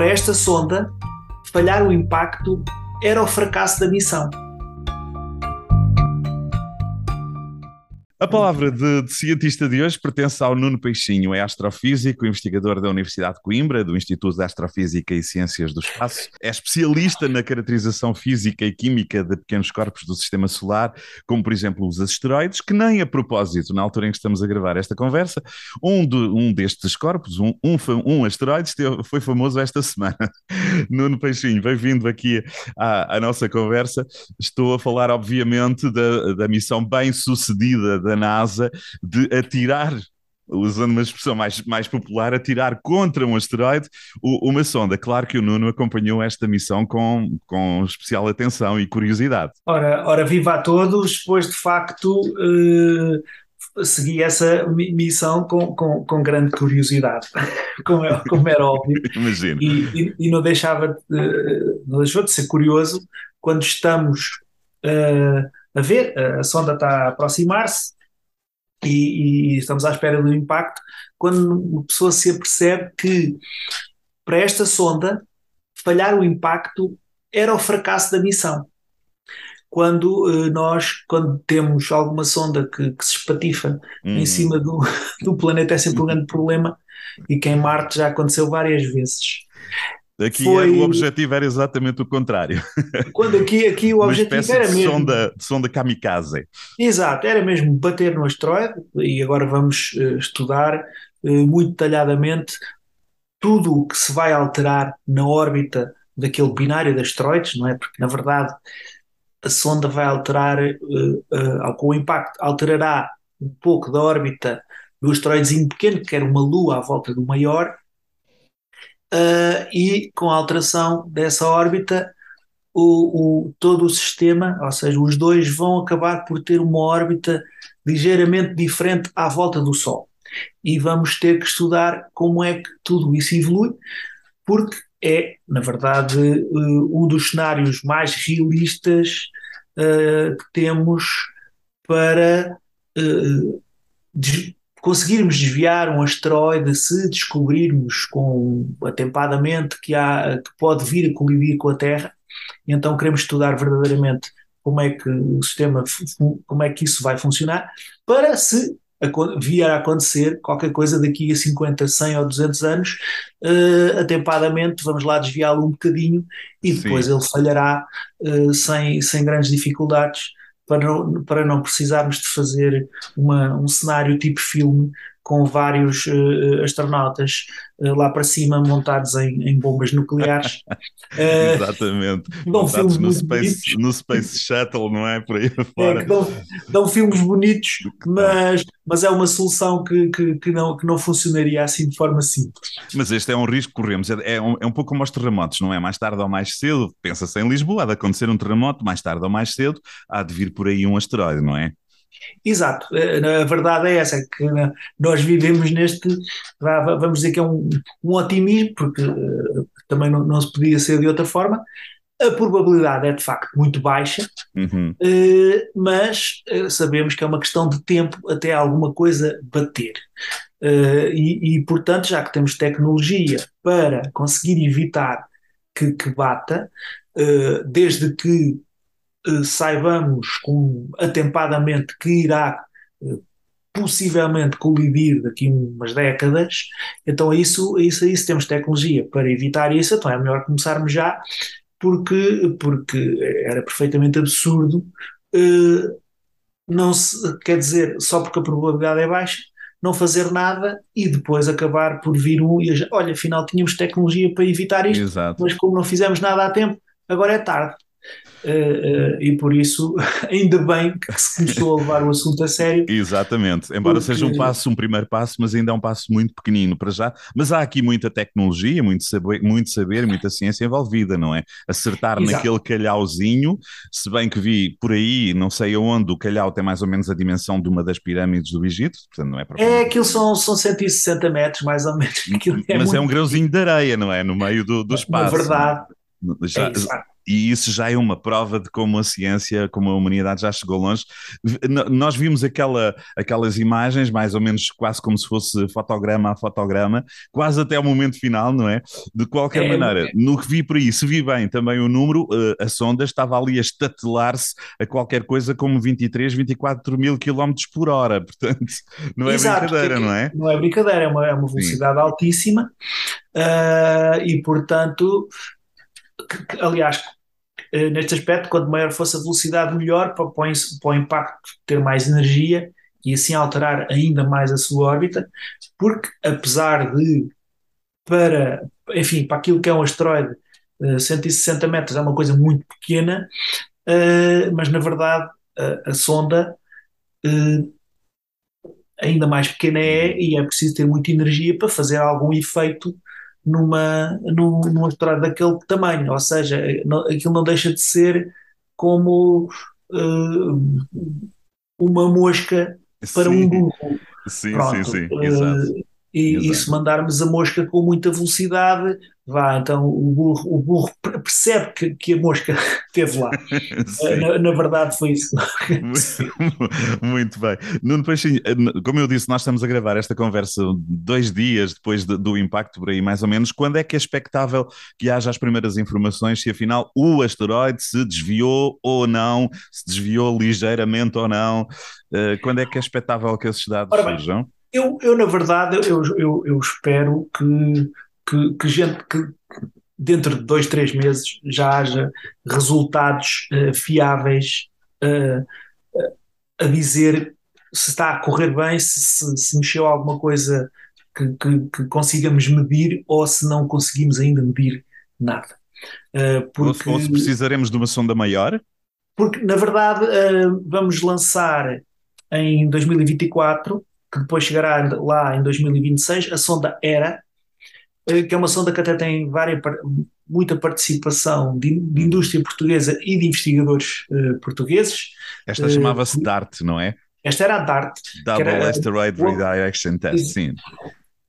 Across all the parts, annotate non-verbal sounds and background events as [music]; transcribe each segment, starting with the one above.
para esta sonda, falhar o impacto era o fracasso da missão. A palavra de, de, cientista de hoje pertence ao Nuno Peixinho, é astrofísico, investigador da Universidade de Coimbra, do Instituto de Astrofísica e Ciências do Espaço. É especialista na caracterização física e química de pequenos corpos do sistema solar, como por exemplo os asteroides, que nem a propósito, na altura em que estamos a gravar esta conversa, um, de, um destes corpos, um, um, um asteroide, foi famoso esta semana. [laughs] Nuno Peixinho, bem-vindo aqui à, à, nossa conversa. Estou a falar, obviamente, da, da missão bem sucedida da NASA de atirar usando uma expressão mais, mais popular, atirar contra um asteroide uma sonda. Claro que o Nuno acompanhou esta missão com, com especial atenção e curiosidade. Ora, ora viva a todos, pois de facto eh, segui essa missão com, com, com grande curiosidade, [laughs] como, é, como era óbvio. [laughs] Imagino. E, e, e, não, deixava de, não deixou de ser curioso quando estamos uh, a ver, a sonda está a aproximar-se, e, e, estamos à espera do impacto, quando uma pessoa se apercebe que para esta sonda falhar o impacto era o fracasso da missão. Quando uh, nós, quando temos alguma sonda que, que se espatifa uhum. em cima do, do planeta, é sempre um grande problema, e que em Marte já aconteceu várias vezes. Aqui foi... o objetivo era exatamente o contrário. [laughs] Quando aqui, aqui o objetivo era de mesmo. Sonda, de sonda kamikaze. Exato, era mesmo bater no asteroide, e agora vamos uh, estudar uh, muito detalhadamente tudo o que se vai alterar na órbita daquele binário de asteroides, não é? Porque na verdade a sonda vai alterar, uh, com o impacto, alterará um pouco da órbita do asteroidezinho pequeno, que era uma lua à volta do maior, uh, e com a alteração dessa órbita, o, o, todo o sistema, ou seja, os dois vão acabar por ter uma órbita ligeiramente diferente à volta do Sol. E vamos ter que estudar como é que tudo isso evolui, porque é, na verdade, uh, um dos cenários mais realistas uh, que temos para uh, conseguirmos desviar um asteroide, se descobrirmos com atempadamente que, há, que pode vir a colidir com a Terra, então queremos estudar verdadeiramente como é que o sistema, como é que isso vai funcionar, para se vier a acontecer qualquer coisa daqui a 50, 100 ou 200 anos, uh, atempadamente vamos lá desviá-lo um bocadinho e depois Sim. ele falhará uh, sem, sem grandes dificuldades para não, para não precisarmos de fazer uma, um cenário tipo filme com vários uh, astronautas uh, lá para cima montados em, em bombas nucleares. uh, [laughs] Exatamente. Dão filmes no space, no space Shuttle, não é? Por aí fora. É, dão, dão, filmes bonitos, mas, mas é uma solução que, que, que, não, que não funcionaria assim de forma simples. Mas este é um risco que corremos. É, é, um, é um pouco como os terremotos, não é? Mais tarde ou mais cedo, pensa-se em Lisboa, há de acontecer um terremoto, mais tarde ou mais cedo, há de vir por aí um asteroide, não é? Exato, a verdade é essa, é que nós vivemos neste, vamos dizer que é um, um otimismo, porque uh, também não, não, se podia ser de outra forma, a probabilidade é de facto muito baixa, uhum. uh, mas sabemos que é uma questão de tempo até alguma coisa bater. E, e, portanto, já que temos tecnologia para conseguir evitar que, que bata, desde que eh, saibamos com, atempadamente que irá eh, possivelmente colidir daqui a umas décadas, então é isso, é isso, é isso, temos tecnologia para evitar isso, então é melhor começarmos já, porque, porque era perfeitamente absurdo, eh, não se, quer dizer, só porque a probabilidade é baixa, não fazer nada e depois acabar por vir um e olha, afinal tínhamos tecnologia para evitar isto, Exato. mas como não fizemos nada a tempo, agora é tarde. Uh, uh, e por isso, [laughs] ainda bem que se começou a levar o assunto a sério. Exatamente, embora porque... seja um passo, um primeiro passo, mas ainda é um passo muito pequenino para já. Mas há aqui muita tecnologia, muito saber, muito saber muita ciência envolvida, não é? Acertar Exato. naquele calhauzinho, se bem que vi por aí, não sei aonde, o calhau tem mais ou menos a dimensão de uma das pirâmides do Egito, portanto não é para. É, aquilo são, são 160 metros, mais ou menos. [laughs] É mas é um grãozinho de areia, não é? No meio do, do espaço. Na verdade. Já, e isso já é uma prova de como a ciência, como a humanidade já chegou longe. Nós vimos aquela, aquelas imagens, mais ou menos quase como se fosse fotograma a fotograma, quase até o momento final, não é? De qualquer é, maneira, é. no que vi por aí, se vi bem também o número, eh, a sonda estava ali a estatelar-se a qualquer coisa como 23, 24 mil quilómetros por hora, [laughs] portanto, não é Exato, brincadeira, não é? Não é brincadeira, é uma, é uma velocidade Sim. altíssima uh, e, portanto, que, que, aliás, neste aspecto, quanto maior fosse a velocidade, melhor para, para, para o impacto ter mais energia e assim alterar ainda mais a sua órbita, porque apesar de para, enfim, para aquilo que é um asteroide, uh, 160 metros é uma coisa muito pequena, uh, mas na verdade a, a sonda ainda mais pequena é e é preciso ter muita energia para fazer algum efeito numa, num, num asteroide daquele tamanho, ou seja, não, aquilo não deixa de ser como uh, uma mosca para sim. um burro. Sim, Pronto, sim, sim, uh, exato. E, e, se mandarmos a mosca com muita velocidade, vá, então o burro, o burro percebe que, que a mosca [laughs] esteve lá. [laughs] na, na, verdade foi isso. [laughs] Muito bem. Nuno Peixinho, como eu disse, nós estamos a gravar esta conversa dois dias depois de, do impacto por aí, mais ou menos. Quando é que é expectável que haja as primeiras informações se afinal o asteroide se desviou ou não, se desviou ligeiramente ou não? Uh, quando é que é expectável que esses dados surjam? Eu, eu na verdade, eu, eu, eu espero que, que, que gente que dentro de dois, três meses já haja resultados uh, fiáveis uh, a dizer se está a correr bem, se, se, se mexeu alguma coisa que, que, que, consigamos medir ou se não conseguimos ainda medir nada. Uh, porque, ou, se precisaremos de uma sonda maior? Porque, na verdade, vamos lançar em 2024 que depois chegará lá em 2026, a sonda ERA, eh, que é uma sonda que até tem várias, muita participação de, de indústria portuguesa e de investigadores uh, portugueses. Esta uh, chamava-se DART, não é? Esta era a DART. Double era, Asteroid Redirection Test, sim.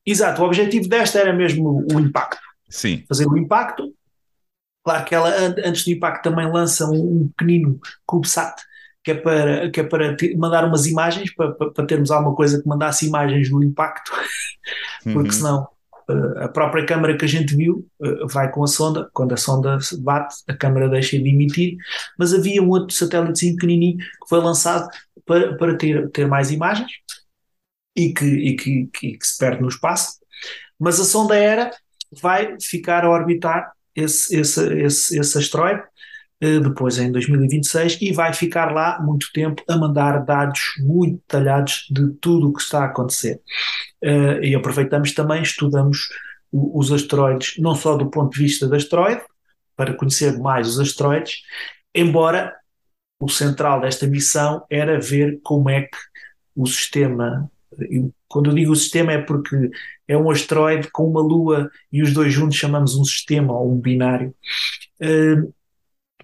Exato, o objetivo desta era mesmo o impacto. Sim. Fazer o impacto. Claro que ela, antes do impacto, também lança um, um pequenino CubeSat que é para, que é para mandar umas imagens, para, para, termos alguma coisa que mandasse imagens do impacto, [laughs] porque uhum. senão uh, a própria câmara que a gente viu uh, vai com a sonda, quando a sonda bate, a câmara deixa de emitir, mas havia um outro satélite pequenininho que foi lançado para, para ter, ter mais imagens e, que, e que, que, que se perde no espaço, mas a sonda era vai ficar a orbitar esse, esse, esse, esse asteroide eh, depois em 2026 e vai ficar lá muito tempo a mandar dados muito detalhados de tudo o que está a acontecer. Eh, e aproveitamos também, estudamos os asteroides, não só do ponto de vista do asteroide, para conhecer mais os asteroides, embora o central desta missão era ver como é que o sistema, quando eu digo o sistema é porque é um asteroide com uma lua e os dois juntos chamamos um sistema ou um binário, eh,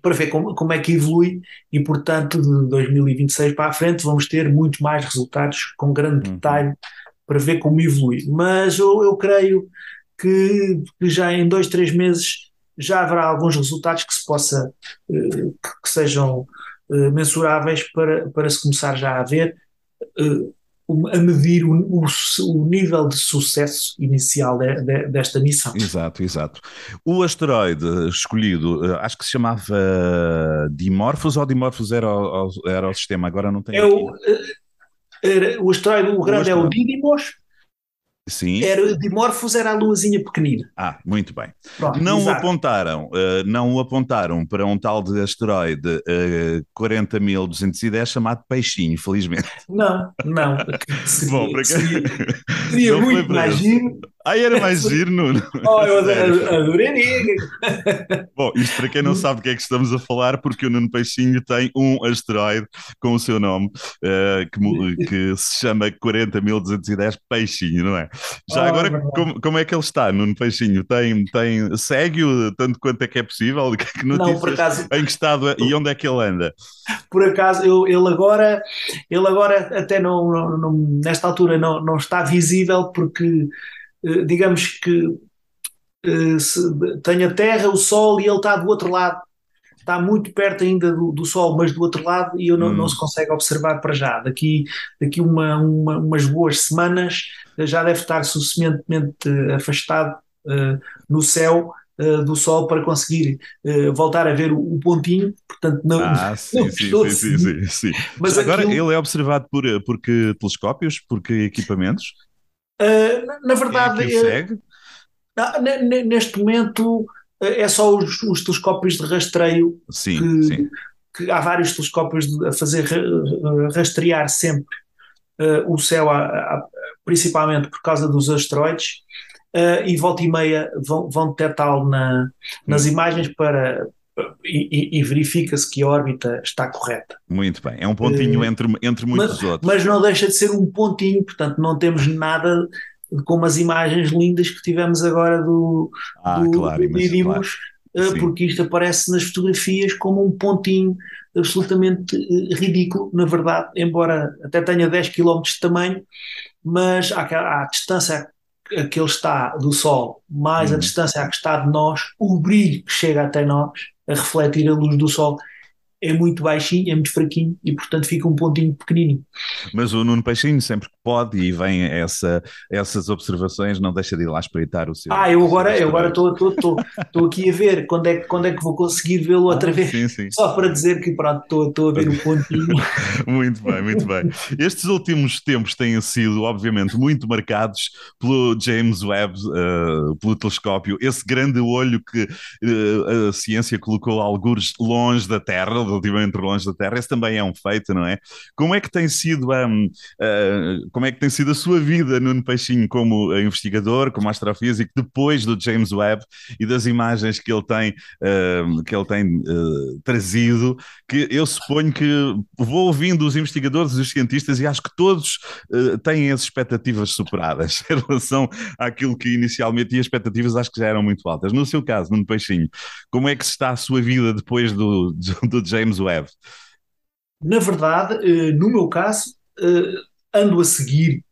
para ver como, como é que evolui e, portanto, de 2026 para a frente vamos ter muito mais resultados com grande uhum. detalhe para ver como evolui. Mas eu, eu creio que, que, já em dois, três meses já haverá alguns resultados que se possa, eh, que, que sejam eh, mensuráveis para, para se começar já a ver eh, a medir o, o, o, nível de sucesso inicial de, de, desta missão. Exato, exato. O asteroide escolhido, eh, acho que se chamava Dimorphos ou Dimorphos era o, era o sistema, agora não tenho. É o, eh, era, o asteroide, o grande asteroide. é o Didymos Sim. Era, Dimorphos era a luazinha pequenina. Ah, muito bem. Pronto, não o apontaram, uh, não o apontaram para um tal de asteroide uh, 40.210 chamado Peixinho, felizmente. Não, não. [laughs] Seria, Bom, para seria, [laughs] seria muito mais giro Aí era mais [laughs] giro, Nuno. Oh, eu adoraria. Bom, isto para quem não sabe o que é que estamos a falar, porque o Nuno Peixinho tem um asteroide com o seu nome, uh, que, [laughs] que, se chama 40.210 Peixinho, não é? Já oh, agora, como, como, é que ele está, Nuno Peixinho? Tem, tem, segue-o tanto quanto é que é possível? [laughs] Que não, por acaso, em que estado e onde é que ele anda? Por acaso, eu, ele agora, ele agora até não, não, não, nesta altura não, não está visível porque digamos que eh, tem a Terra, o Sol e ele está do outro lado está muito perto ainda do, do Sol, mas do outro lado, e eu não, Hum. não se consegue observar para já. Daqui, daqui uma, uma- umas boas semanas eh, já deve estar suficientemente eh, afastado eh, no céu eh, do Sol para conseguir eh, voltar a ver o, o pontinho. Portanto, não, Ah, não sim, [laughs] sim, sim, sim, seguir. sim, sim. Mas Já Agora, aquilo- ele é observado por, por que telescópios, por que equipamentos? Eh, na, é verdade, eh, segue? ne- ne- neste momento é só os, os telescópios de rastreio Sim, que, sim. que há vários telescópios de- a fazer ra- rastrear sempre o céu, a- a- principalmente por causa dos asteroides, e volta e meia vão, vão detectá-lo na- nas Hum. imagens para e, e- verifica-se que a órbita está correta. Muito bem. É um pontinho Eh, entre, entre muitos outros. Mas não deixa de ser um pontinho, portanto não temos nada como as imagens lindas que tivemos agora do, ah, do, claro, do mas, Didymos, claro. eh, porque isto aparece nas fotografias como um pontinho absolutamente eh, ridículo, na verdade, embora até tenha 10 km de tamanho, mas à, à distância que ele está do Sol, mais a Uhum. distância a que está de nós, o brilho que chega até nós, a refletir a luz do Sol, é muito baixinho, é muito fraquinho e, portanto, fica um pontinho pequenininho. Mas o Nuno Peixinho, sempre pode e vem essa, essas observações, não deixa de ir lá espreitar o seu. Ah, eu agora eu agora estou aqui a ver quando é, que- quando é que vou conseguir vê-lo outra Ah, vez. Sim, sim. Só para dizer que pronto, estou, a ver o pontinho. [laughs] Muito bem, muito bem. Estes últimos tempos têm sido, obviamente, muito marcados pelo James Webb, eh, pelo telescópio, esse grande olho que eh, a ciência colocou algures longe da Terra, relativamente longe da Terra. Esse também é um feito, não é? Como é que tem sido, hum, eh, como é que tem sido a sua vida, Nuno Peixinho, como investigador, como astrofísico, depois do James Webb e das imagens que ele tem, hum, que ele tem eh, trazido? que eu suponho que vou ouvindo os investigadores e os cientistas e acho que todos eh, têm as expectativas superadas [laughs] em relação àquilo que inicialmente e as expectativas acho que já eram muito altas. No seu caso, Nuno Peixinho, como é que está a sua vida depois do, do James Webb? Na verdade, eh, no meu caso, eh, ando a seguir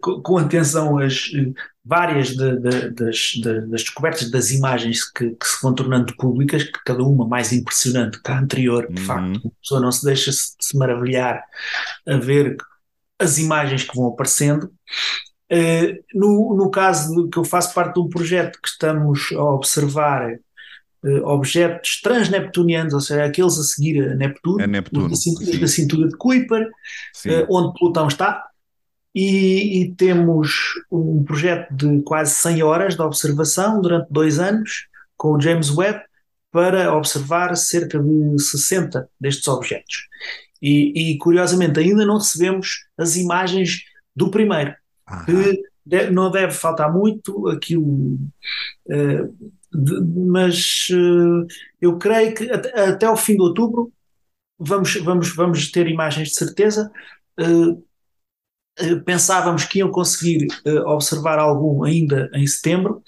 co- com atenção as eh, várias de- de- das, de- das descobertas das imagens que, que se vão tornando públicas, que cada uma mais impressionante que a anterior, de Uhum. facto, a pessoa não se deixa se, se maravilhar a ver as imagens que vão aparecendo. Eh, no, no caso que eu faço parte de um projeto que estamos a observar objetos transneptunianos, ou seja, aqueles a seguir a Neptuno, Neptuno, da cintura, da cintura de Kuiper, eh, onde Plutão está, e, e temos um projeto de quase 100 horas de observação durante dois anos com o James Webb para observar cerca de 60 destes objetos. E, e, curiosamente ainda não recebemos as imagens do primeiro, Ah, que não deve faltar muito aquilo, eh, de- mas eh, eu creio que até, até ao fim de outubro vamos, vamos, vamos ter imagens de certeza. Eh, eh, pensávamos que iam conseguir observar algum ainda em setembro,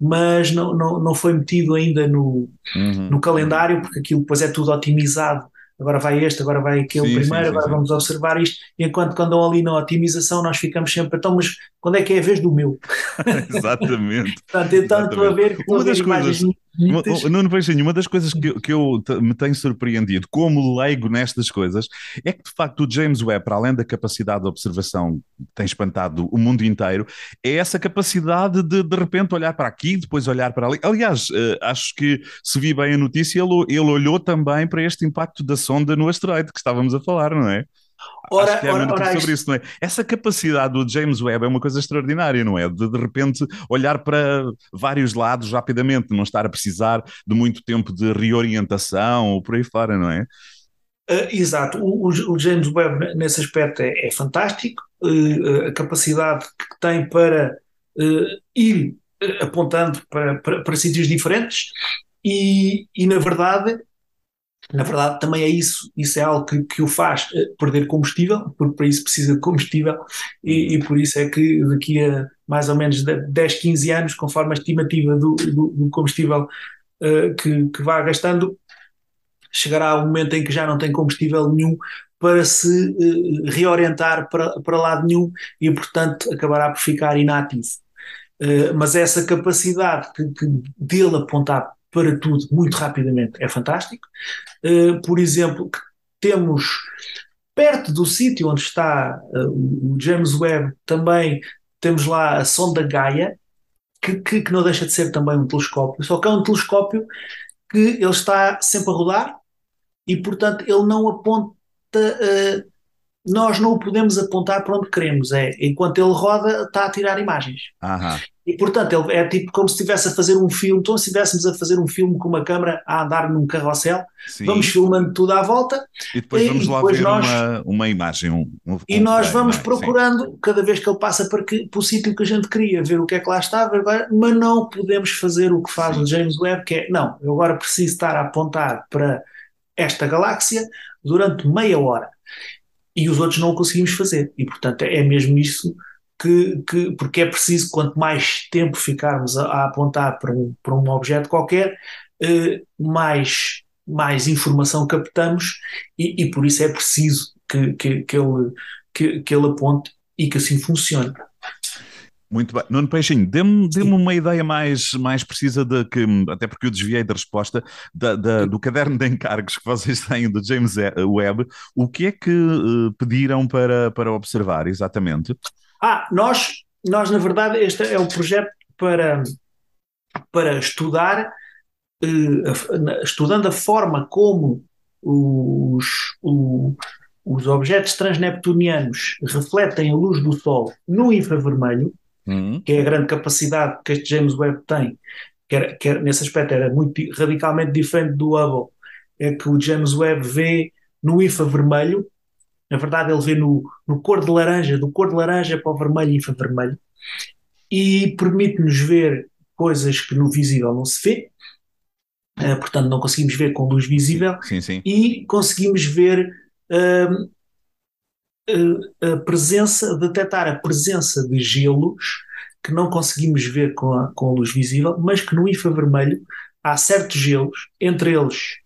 mas não, não, não foi metido ainda no, uhum. no calendário, porque aquilo depois é tudo otimizado. Agora vai este, agora vai aquele Sim, primeiro, sim, agora sim. vamos observar isto. Enquanto que andam ali na otimização, nós ficamos sempre, então, mas quando é que é a vez do meu? [laughs] Exatamente. [laughs] Portanto, então estou a ver, estou Uma das imagens coisas- Uma- bonitas. Nuno Peixinho, uma das coisas que, que eu me tenho surpreendido como leigo nestas coisas é que de facto o James Webb, para além da capacidade de observação que tem espantado o mundo inteiro, é essa capacidade de de repente olhar para aqui, depois olhar para ali. Aliás, eh, acho que se vi bem a notícia, ele, ele olhou também para este impacto da sonda no asteroide que estávamos a falar, não é? Ora, Acho que é ora, ora, sobre isto- isso, não é? Essa capacidade do James Webb é uma coisa extraordinária, não é? De de repente olhar para vários lados rapidamente, não estar a precisar de muito tempo de reorientação ou por aí fora, não é? Uh, exato, o, o- James Webb nesse aspecto é, é fantástico, uh, a capacidade que tem para uh, ir apontando para, para, para sítios diferentes e, e na verdade, na verdade também é isso, isso é algo que, que o faz uh, perder combustível, porque para isso precisa de combustível e, e por isso é que daqui a mais ou menos de- 10, 15 anos, conforme a estimativa do, do, do combustível uh, que, que vá gastando, chegará o momento em que já não tem combustível nenhum para se eh, reorientar para, para lado nenhum e, portanto, acabará por ficar inativo. Eh, mas essa capacidade que, que dele apontar para tudo muito rapidamente é fantástico. Uh, por exemplo, temos perto do sítio onde está uh, o James Webb também temos lá a sonda Gaia, que, que, que, não deixa de ser também um telescópio, só que é um telescópio que ele está sempre a rodar e, portanto, ele não aponta. Uh, nós não o podemos apontar para onde queremos, é enquanto ele roda, está a tirar imagens. Aham. E portanto, ele é tipo como se estivesse a fazer um filme, então se estivéssemos a fazer um filme com uma câmera a andar num carrossel, Sim. vamos filmando tudo à volta. E depois vamos e lá depois ver nós, uma, uma imagem. Um, um, e nós vamos é? procurando, Sim. cada vez que ele passa para, que, para o sítio que a gente queria, ver o que é que lá está, mas não podemos fazer o que faz Sim. o James Webb, que é, não, eu agora preciso estar a apontar para esta galáxia durante meia hora. E os outros não o conseguimos fazer. E portanto é mesmo isso que, que, porque é preciso, quanto mais tempo ficarmos a, a apontar para um, para um objeto qualquer, eh, mais, mais informação captamos e, e, por isso é preciso que, que, que, ele, que, que ele aponte e que assim funcione. Muito bem. Nuno Peixinho, dê-me dê uma ideia mais, mais precisa de que, até porque eu desviei da resposta, da, da, do caderno de encargos que vocês [laughs] têm do James Webb. O que é que uh, pediram para, para observar, exatamente? Ah, nós, nós na verdade, este é o projeto para, para estudar, eh, estudando a forma como os, o, os objetos transneptunianos refletem a luz do Sol no infravermelho, uhum. que é a grande capacidade que este James Webb tem, que, era, que era, nesse aspecto era muito radicalmente diferente do Hubble, é que o James Webb vê no infravermelho na verdade, ele vê no, no cor de laranja, do cor de laranja para o vermelho e infravermelho, e permite-nos ver coisas que no visível não se vê, uh, portanto, não conseguimos ver com luz visível, sim, sim. e conseguimos ver uh, a presença, detectar a presença de gelos que não conseguimos ver com a, com a luz visível, mas que no infravermelho há certos gelos, entre eles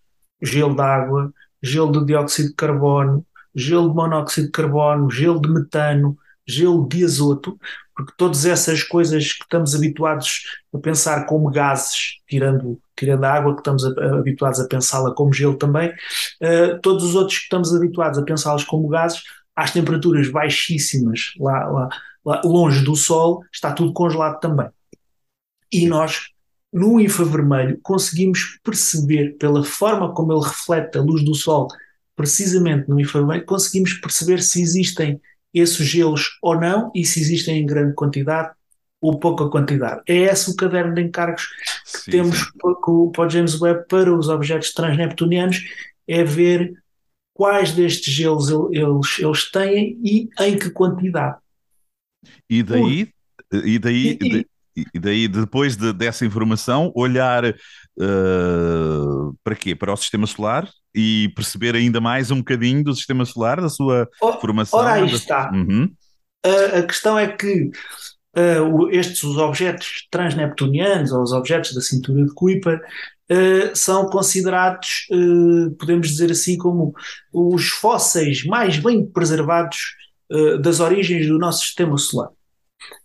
gelo de água, gelo de dióxido de carbono, gelo de monóxido de carbono, gelo de metano, gelo de azoto, porque todas essas coisas que estamos habituados a pensar como gases, tirando, tirando a água, que estamos habituados a pensá-la como gelo também, uh, todos os outros que estamos habituados a pensá-los como gases, às temperaturas baixíssimas lá, lá, lá, longe do Sol, está tudo congelado também. E nós, no infravermelho, conseguimos perceber, pela forma como ele reflete a luz do Sol precisamente no infravermelho, conseguimos perceber se existem esses gelos ou não e se existem em grande quantidade ou pouca quantidade. É esse o caderno de encargos que sim, temos sim. Para, o James Webb para os objetos transneptunianos, é ver quais destes gelos eles, eles têm e em que quantidade. E daí, e daí, e, e daí depois de, dessa informação, olhar uh, para quê? Para o sistema solar e perceber ainda mais um bocadinho do sistema solar, da sua formação. Ora, aí está. Uhum. Uh, a questão é que uh, estes os objetos transneptunianos, ou os objetos da cintura de Kuiper, uh, são considerados, podemos dizer assim, como os fósseis mais bem preservados das origens do nosso sistema solar.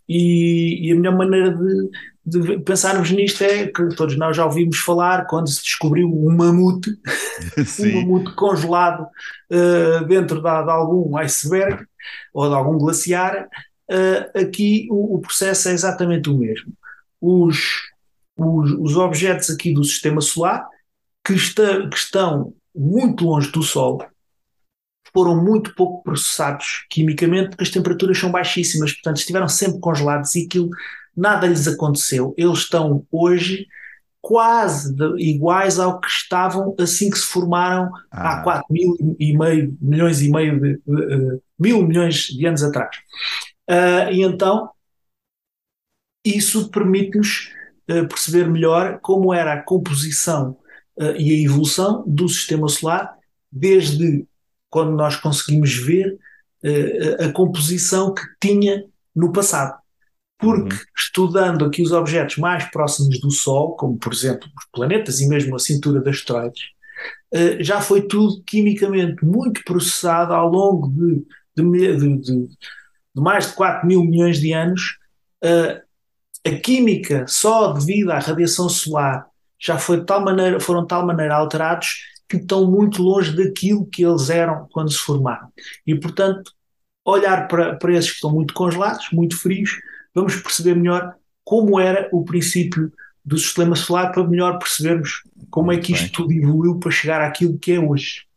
E, e a melhor maneira de, de pensarmos nisto é que todos nós já ouvimos falar quando se descobriu um mamute, [laughs] um mamute congelado dentro de, de, algum iceberg ou de algum glaciar. Uh, aqui o, o, processo é exatamente o mesmo. Os, os, os objetos aqui do sistema solar que, está, que estão muito longe do Sol foram muito pouco processados quimicamente porque as temperaturas são baixíssimas, portanto estiveram sempre congelados e aquilo nada lhes aconteceu. Eles estão hoje quase de, iguais ao que estavam assim que se formaram ah. há 4 mil e meio, milhões e meio de, uh, mil milhões de anos atrás. Uh, e então isso permite-nos perceber melhor como era a composição e a evolução do sistema solar desde quando nós conseguimos ver a composição que tinha no passado porque uhum. estudando aqui os objetos mais próximos do Sol, como por exemplo os planetas e mesmo a cintura de asteroides, já foi tudo quimicamente muito processado ao longo de, de, de, de mais de 4 mil milhões de anos. A química, só devido à radiação solar já foi de tal maneira, foram de tal maneira alterados que estão muito longe daquilo que eles eram quando se formaram. E, portanto, olhar para, para esses que estão muito congelados, muito frios, vamos perceber melhor como era o princípio do sistema solar para melhor percebermos como é que isto tudo evoluiu para chegar àquilo que é hoje.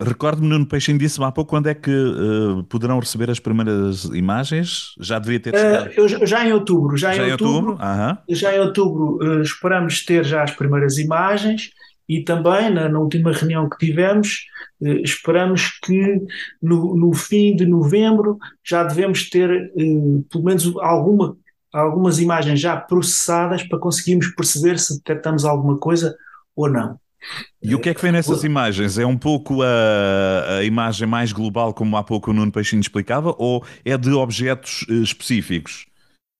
Recordo-me, Nuno Peixinho disse-me há pouco quando é que uh, poderão receber as primeiras imagens? Já devia ter uh, eu, Já em outubro. Já, já em outubro, outubro? já em outubro uh, esperamos ter já as primeiras imagens e também na, na última reunião que tivemos esperamos que no, no, fim de novembro já devemos ter pelo menos alguma, algumas imagens já processadas para conseguirmos perceber se detectamos alguma coisa ou não. E o que é que vem nessas imagens? É um pouco a, a, imagem mais global, como há pouco o Nuno Peixinho explicava, ou é de objetos eh, específicos?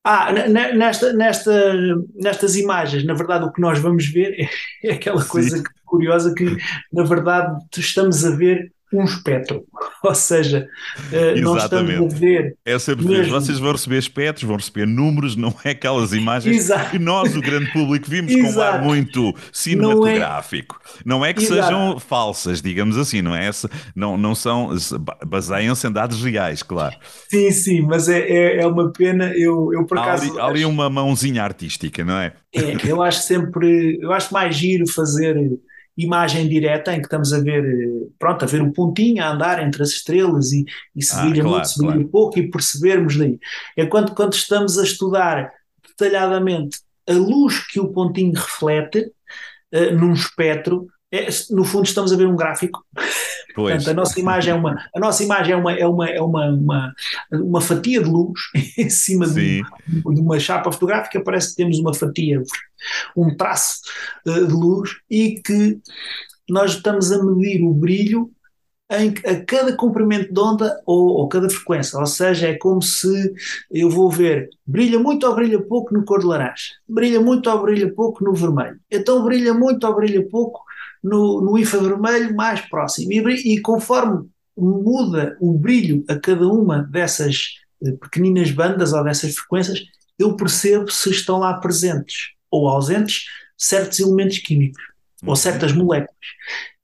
Ah, nesta, nesta, nestas imagens, na verdade, o que nós vamos ver é, [laughs] é aquela coisa Sim. curiosa que, na verdade, estamos a ver um espectro. [laughs] Ou seja, uh, nós estamos a ver. É sempre mesmo... vocês vão receber espectros, vão receber números, não é aquelas imagens Exato. que nós, o grande público, vimos Exato. com um ar muito cinematográfico. Não é, não é que Exato. sejam falsas, digamos assim, não é? Não, não são. baseiam-se em dados reais, claro. Sim, sim, mas é, é, é uma pena. Eu, eu por acaso. Há ali, há ali uma mãozinha artística, não é? É, eu acho sempre. Eu acho mais giro fazer imagem direta em que estamos a ver, pronto, a ver o pontinho a andar entre as estrelas e, e se brilha ah, claro, muito, se brilha claro. pouco e percebermos daí. Enquanto quando estamos a estudar detalhadamente a luz que o pontinho reflete uh, num espectro, é, no fundo estamos a ver um gráfico. [laughs] Pois. Portanto, a nossa imagem é uma, a nossa imagem é uma, é uma, é uma, uma, uma fatia de luz [laughs] em cima de, de, uma chapa fotográfica, parece que temos uma fatia, um traço uh, de luz e que nós estamos a medir o brilho em, a cada comprimento de onda ou, ou, cada frequência, ou seja, é como se eu vou ver brilha muito ou brilha pouco no cor de laranja, brilha muito ou brilha pouco no vermelho, então brilha muito ou brilha pouco no, no infravermelho mais próximo. E, e conforme muda o brilho a cada uma dessas eh, pequeninas bandas ou dessas frequências, eu percebo se estão lá presentes ou ausentes certos elementos químicos ou uhum. certas moléculas.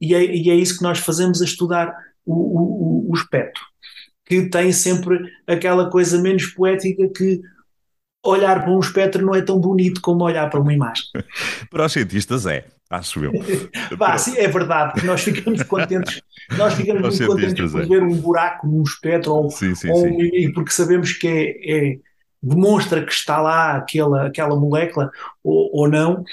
E é, e é, isso que nós fazemos a estudar o, o, o espectro, que tem sempre aquela coisa menos poética que olhar para um espectro não é tão bonito como olhar para uma imagem. [laughs] para os cientistas é, acho eu. [laughs] Bah, sim, é verdade, que nós ficamos contentes, nós ficamos [laughs] muito contentes por é. ver um buraco num espectro ou, sim, sim, ou sim. porque sabemos que é, é, demonstra que está lá aquela, aquela molécula ou, ou não,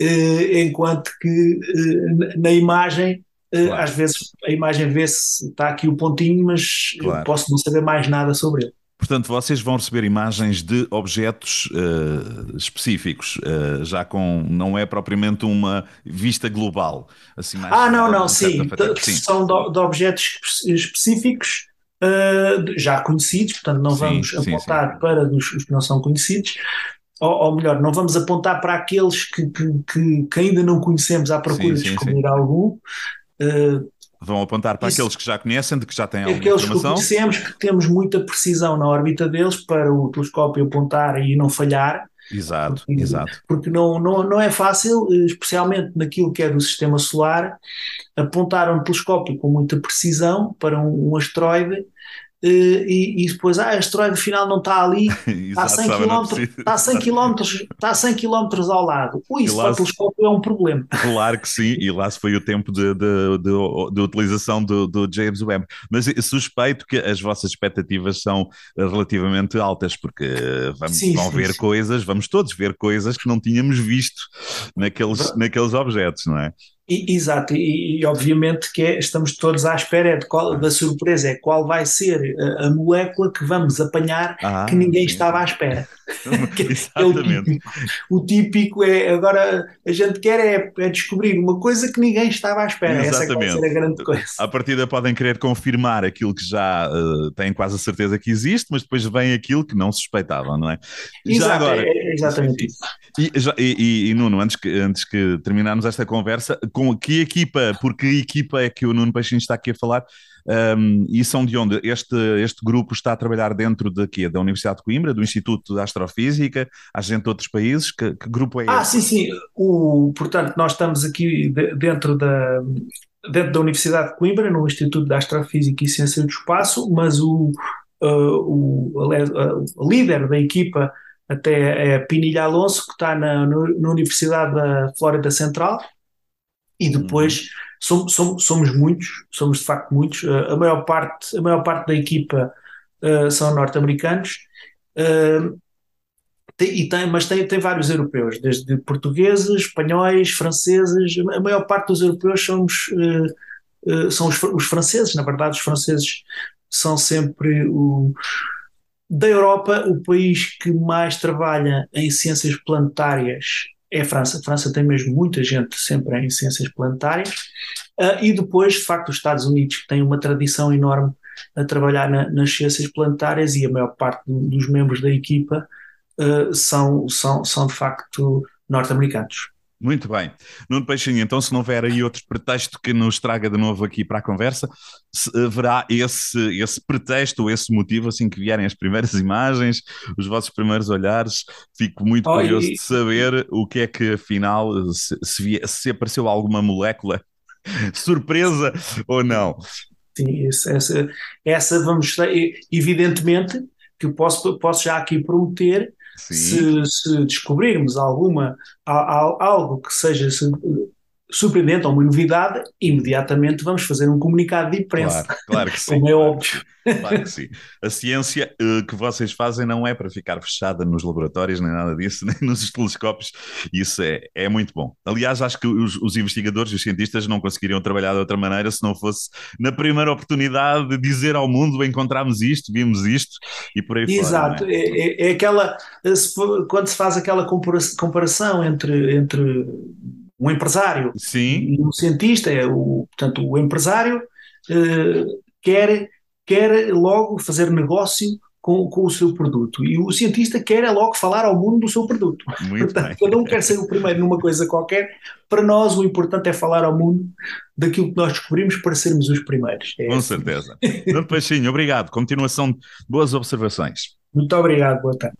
eh, enquanto que eh, na imagem eh, claro. às vezes a imagem vê-se, está aqui o pontinho, mas claro. eu posso não saber mais nada sobre ele. Portanto, vocês vão receber imagens de objetos uh, específicos, uh, já com. não é propriamente uma vista global. Assim, ah, não, não, sim. sim. São de, de, objetos específicos uh, já conhecidos, portanto, não sim, vamos sim, apontar sim. para os, os, que não são conhecidos. Ou, ou, melhor, não vamos apontar para aqueles que, que, que, ainda não conhecemos à procura de descobrir algum. Uh, Vão apontar para Isso, aqueles que já conhecem, de que já têm alguma aqueles informação. Aqueles que conhecemos, que temos muita precisão na órbita deles para o telescópio apontar e não falhar. Exato, porque, exato. Porque não, não, não é fácil, especialmente naquilo que é do sistema solar, apontar um telescópio com muita precisão para um, um asteroide e, e, depois, ah, a asteroide final não está ali, [laughs] está a 100 km, está a 100 km, está a 100 km ao lado. Ui, isso para o telescópio é um problema. [laughs] Claro que sim, e lá se foi o tempo de, de, de, de utilização do, do, James Webb. Mas suspeito que as vossas expectativas são relativamente altas, porque vamos, sim, vão sim, ver sim. coisas, vamos todos ver coisas que não tínhamos visto naqueles, naqueles objetos, não é? E, exato, e, e, obviamente que é, estamos todos à espera de qual, da surpresa, é qual vai ser a, a molécula que vamos apanhar ah, que ninguém sim. estava à espera. [laughs] [laughs] Exatamente. o, típico, o, típico, é agora a gente quer é, é, descobrir uma coisa que ninguém estava à espera. Exatamente. Essa é a grande coisa. À partida podem querer confirmar aquilo que já uh, têm quase a certeza que existe, mas depois vem aquilo que não suspeitavam, não é? Exato, já agora, é, é exatamente isso. E, e, e, Nuno, antes que, antes que terminarmos esta conversa, com que equipa, porque equipa é que o Nuno Peixinho está aqui a falar, Um, e são de onde? Este, este grupo está a trabalhar dentro de quê? Da Universidade de Coimbra, do Instituto de Astrofísica, há gente de outros países? Que, que grupo é ah, esse? Ah, sim, sim. O, portanto, nós estamos aqui dentro da, dentro da Universidade de Coimbra, no Instituto de Astrofísica e Ciência do Espaço, mas o, uh, o a, a líder da equipa até é Pinilha Alonso, que está na, na Universidade da Flórida Central, e depois uhum. somos, somos, somos, muitos, somos de facto muitos, uh, a, maior parte, a maior parte da equipa uh, são norte-americanos, uh, e tem, mas tem, tem vários europeus, desde portugueses, espanhóis, franceses, a maior parte dos europeus somos, são os, os franceses, na verdade os franceses são sempre o, da Europa, o país que mais trabalha em ciências planetárias é a França. A França tem mesmo muita gente sempre em ciências planetárias. Uh, e depois, de facto, os Estados Unidos, que têm uma tradição enorme a trabalhar na, nas ciências planetárias e a maior parte dos membros da equipa uh, são, são, são, de facto, norte-americanos. Muito bem. Nuno Peixinho, então se não houver aí outro pretexto que nos traga de novo aqui para a conversa, haverá esse, esse pretexto ou esse motivo assim que vierem as primeiras [laughs] imagens, os vossos primeiros olhares. Fico muito oh, curioso de saber o que é que afinal, se, se, se apareceu alguma molécula [laughs] surpresa ou não. Sim, essa, essa vamos evidentemente que posso, posso já aqui prometer se, se, descobrirmos alguma, algo que seja surpreendente ou uma novidade, imediatamente vamos fazer um comunicado de imprensa. Claro, claro que [laughs] sim. Como é óbvio. Claro que sim. A ciência uh, que vocês fazem não é para ficar fechada nos laboratórios, nem nada disso, [laughs] nem nos telescópios. Isso é, é muito bom. Aliás, acho que os, os investigadores e os cientistas não conseguiriam trabalhar de outra maneira se não fosse na primeira oportunidade de dizer ao mundo: encontramos isto, vimos isto e por aí Exato. fora. Exato. É? É, é, aquela. Se, quando se faz aquela comparação entre. entre um empresário Sim. e um cientista, é o, portanto, o empresário eh, quer, quer logo fazer negócio com, com o seu produto e o cientista quer é logo falar ao mundo do seu produto. Muito Portanto, bem. cada um quer ser o primeiro numa coisa qualquer. Para nós, o importante é falar ao mundo daquilo que nós descobrimos para sermos os primeiros. É com assim. certeza. Dr. Peixinho, obrigado. Continuação de boas observações. Muito obrigado, boa tarde.